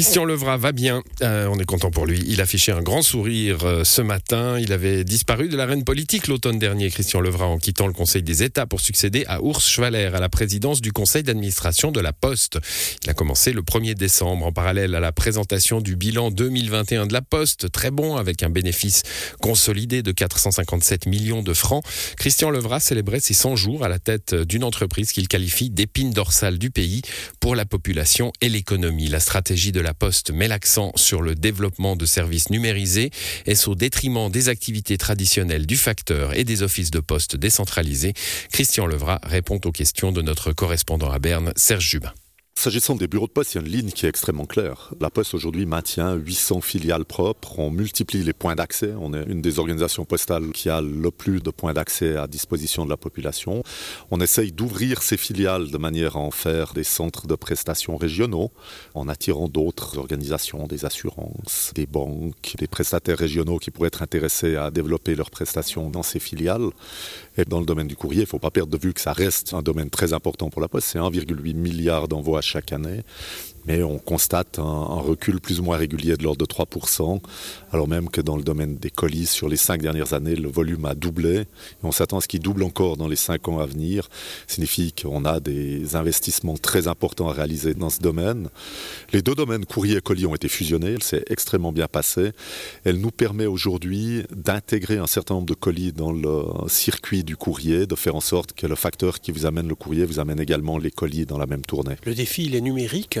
Christian Levra va bien, euh, on est content pour lui. Il affichait un grand sourire euh, ce matin. Il avait disparu de l'arène politique l'automne dernier, Christian Levra, en quittant le Conseil des États pour succéder à Urs Schwaller à la présidence du Conseil d'administration de la Poste. Il a commencé le 1er décembre en parallèle à la présentation du bilan 2021 de la Poste, très bon avec un bénéfice consolidé de 457 millions de francs. Christian Levra célébrait ses 100 jours à la tête d'une entreprise qu'il qualifie d'épine dorsale du pays pour la population et l'économie. La stratégie de la Poste met l'accent sur le développement de services numérisés. Est-ce au détriment des activités traditionnelles du facteur et des offices de poste décentralisés Christian Levra répond aux questions de notre correspondant à Berne, Serge Jubin. S'agissant des bureaux de poste, il y a une ligne qui est extrêmement claire. La Poste aujourd'hui maintient 800 filiales propres, on multiplie les points d'accès, on est une des organisations postales qui a le plus de points d'accès à disposition de la population. On essaye d'ouvrir ces filiales de manière à en faire des centres de prestations régionaux, en attirant d'autres organisations, des assurances, des banques, des prestataires régionaux qui pourraient être intéressés à développer leurs prestations dans ces filiales. Et dans le domaine du courrier, il ne faut pas perdre de vue que ça reste un domaine très important pour la Poste, c'est 1,8 milliard d'envois chaque année mais on constate un, recul plus ou moins régulier de l'ordre de 3%, alors même que dans le domaine des colis, sur les cinq dernières années, le volume a doublé, on s'attend à ce qu'il double encore dans les cinq ans à venir, Ça signifie qu'on a des investissements très importants à réaliser dans ce domaine. Les deux domaines courrier et colis ont été fusionnés, c'est extrêmement bien passé, elle nous permet aujourd'hui d'intégrer un certain nombre de colis dans le circuit du courrier, de faire en sorte que le facteur qui vous amène le courrier vous amène également les colis dans la même tournée. Le défi, il est numérique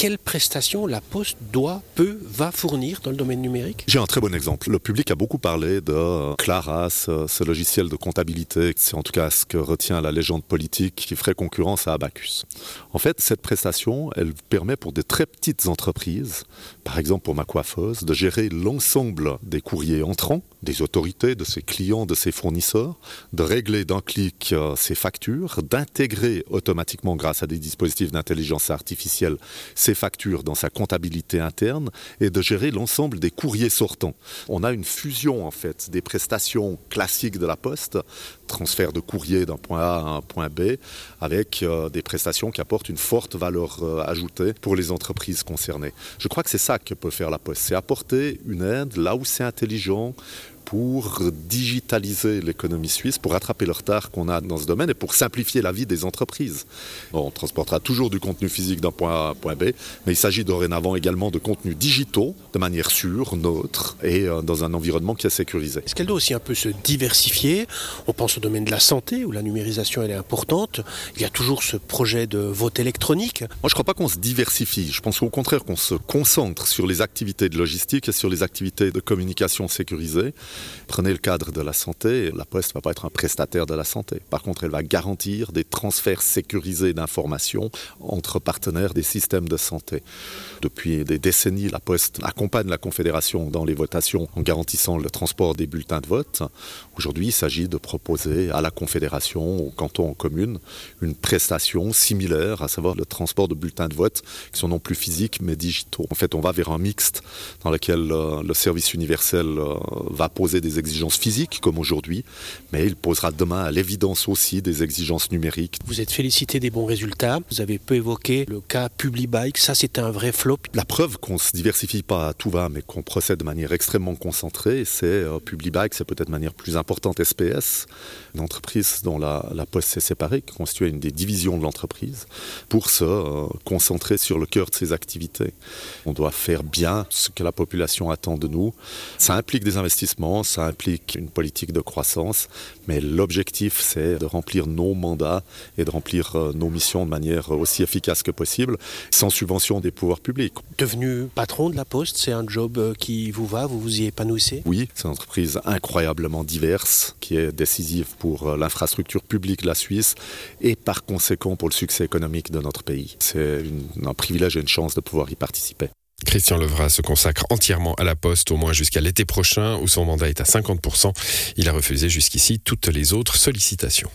quelles prestations la Poste doit, peut, va fournir dans le domaine numérique? J'ai un très bon exemple. Le public a beaucoup parlé de Claras, ce logiciel de comptabilité. C'est en tout cas ce que retient la légende politique qui ferait concurrence à Abacus. En fait, cette prestation, elle permet pour des très petites entreprises, par exemple pour ma coiffeuse, de gérer l'ensemble des courriers entrants, des autorités, de ses clients, de ses fournisseurs, de régler d'un clic euh, ses factures, d'intégrer automatiquement grâce à des dispositifs d'intelligence artificielle factures dans sa comptabilité interne et de gérer l'ensemble des courriers sortants. On a une fusion en fait des prestations classiques de la poste, transfert de courrier d'un point A à un point B, avec euh, des prestations qui apportent une forte valeur euh, ajoutée pour les entreprises concernées. Je crois que c'est ça que peut faire la poste, c'est apporter une aide là où c'est intelligent, pour digitaliser l'économie suisse, pour rattraper le retard qu'on a dans ce domaine et pour simplifier la vie des entreprises. On transportera toujours du contenu physique d'un point A à un point B, mais il s'agit dorénavant également de contenus digitaux, de manière sûre, neutre et euh, dans un environnement qui est sécurisé. Est-ce qu'elle doit aussi un peu se diversifier? On pense au domaine de la santé, où la numérisation elle est importante. Il y a toujours ce projet de vote électronique. Moi, je ne crois pas qu'on se diversifie. Je pense au contraire qu'on se concentre sur les activités de logistique et sur les activités de communication sécurisée. Prenez le cadre de la santé, la Poste ne va pas être un prestataire de la santé. Par contre, elle va garantir des transferts sécurisés d'informations entre partenaires des systèmes de santé. Depuis des décennies, la Poste accompagne la Confédération dans les votations en garantissant le transport des bulletins de vote. Aujourd'hui, il s'agit de proposer à la Confédération, au canton, en commune, une prestation similaire, à savoir le transport de bulletins de vote qui sont non plus physiques mais digitaux. En fait, on va vers un mixte dans lequel euh, le service universel euh, va poser des exigences physiques comme aujourd'hui, mais il posera demain à l'évidence aussi des exigences numériques. Vous êtes félicité des bons résultats, vous avez peu évoqué le cas PubliBike, ça c'était un vrai flop. La preuve qu'on ne se diversifie pas à tout va, mais qu'on procède de manière extrêmement concentrée, c'est euh, PubliBike, c'est peut-être de manière plus importante SPS, une entreprise dont la, la poste s'est séparée, qui constitue une des divisions de l'entreprise, pour se euh, concentrer sur le cœur de ses activités. On doit faire bien ce que la population attend de nous. Ça implique des investissements ça implique une politique de croissance, mais l'objectif c'est de remplir nos mandats et de remplir euh, nos missions de manière aussi efficace que possible, sans subvention des pouvoirs publics. Devenu patron de la Poste, c'est un job euh, qui vous va, vous vous y épanouissez? Oui, c'est une entreprise incroyablement diverse qui est décisive pour euh, l'infrastructure publique de la Suisse et par conséquent pour le succès économique de notre pays. C'est un privilège et une chance de pouvoir y participer. Christian Levra se consacre entièrement à la poste, au moins jusqu'à l'été prochain, où son mandat est à 50%. Il a refusé jusqu'ici toutes les autres sollicitations.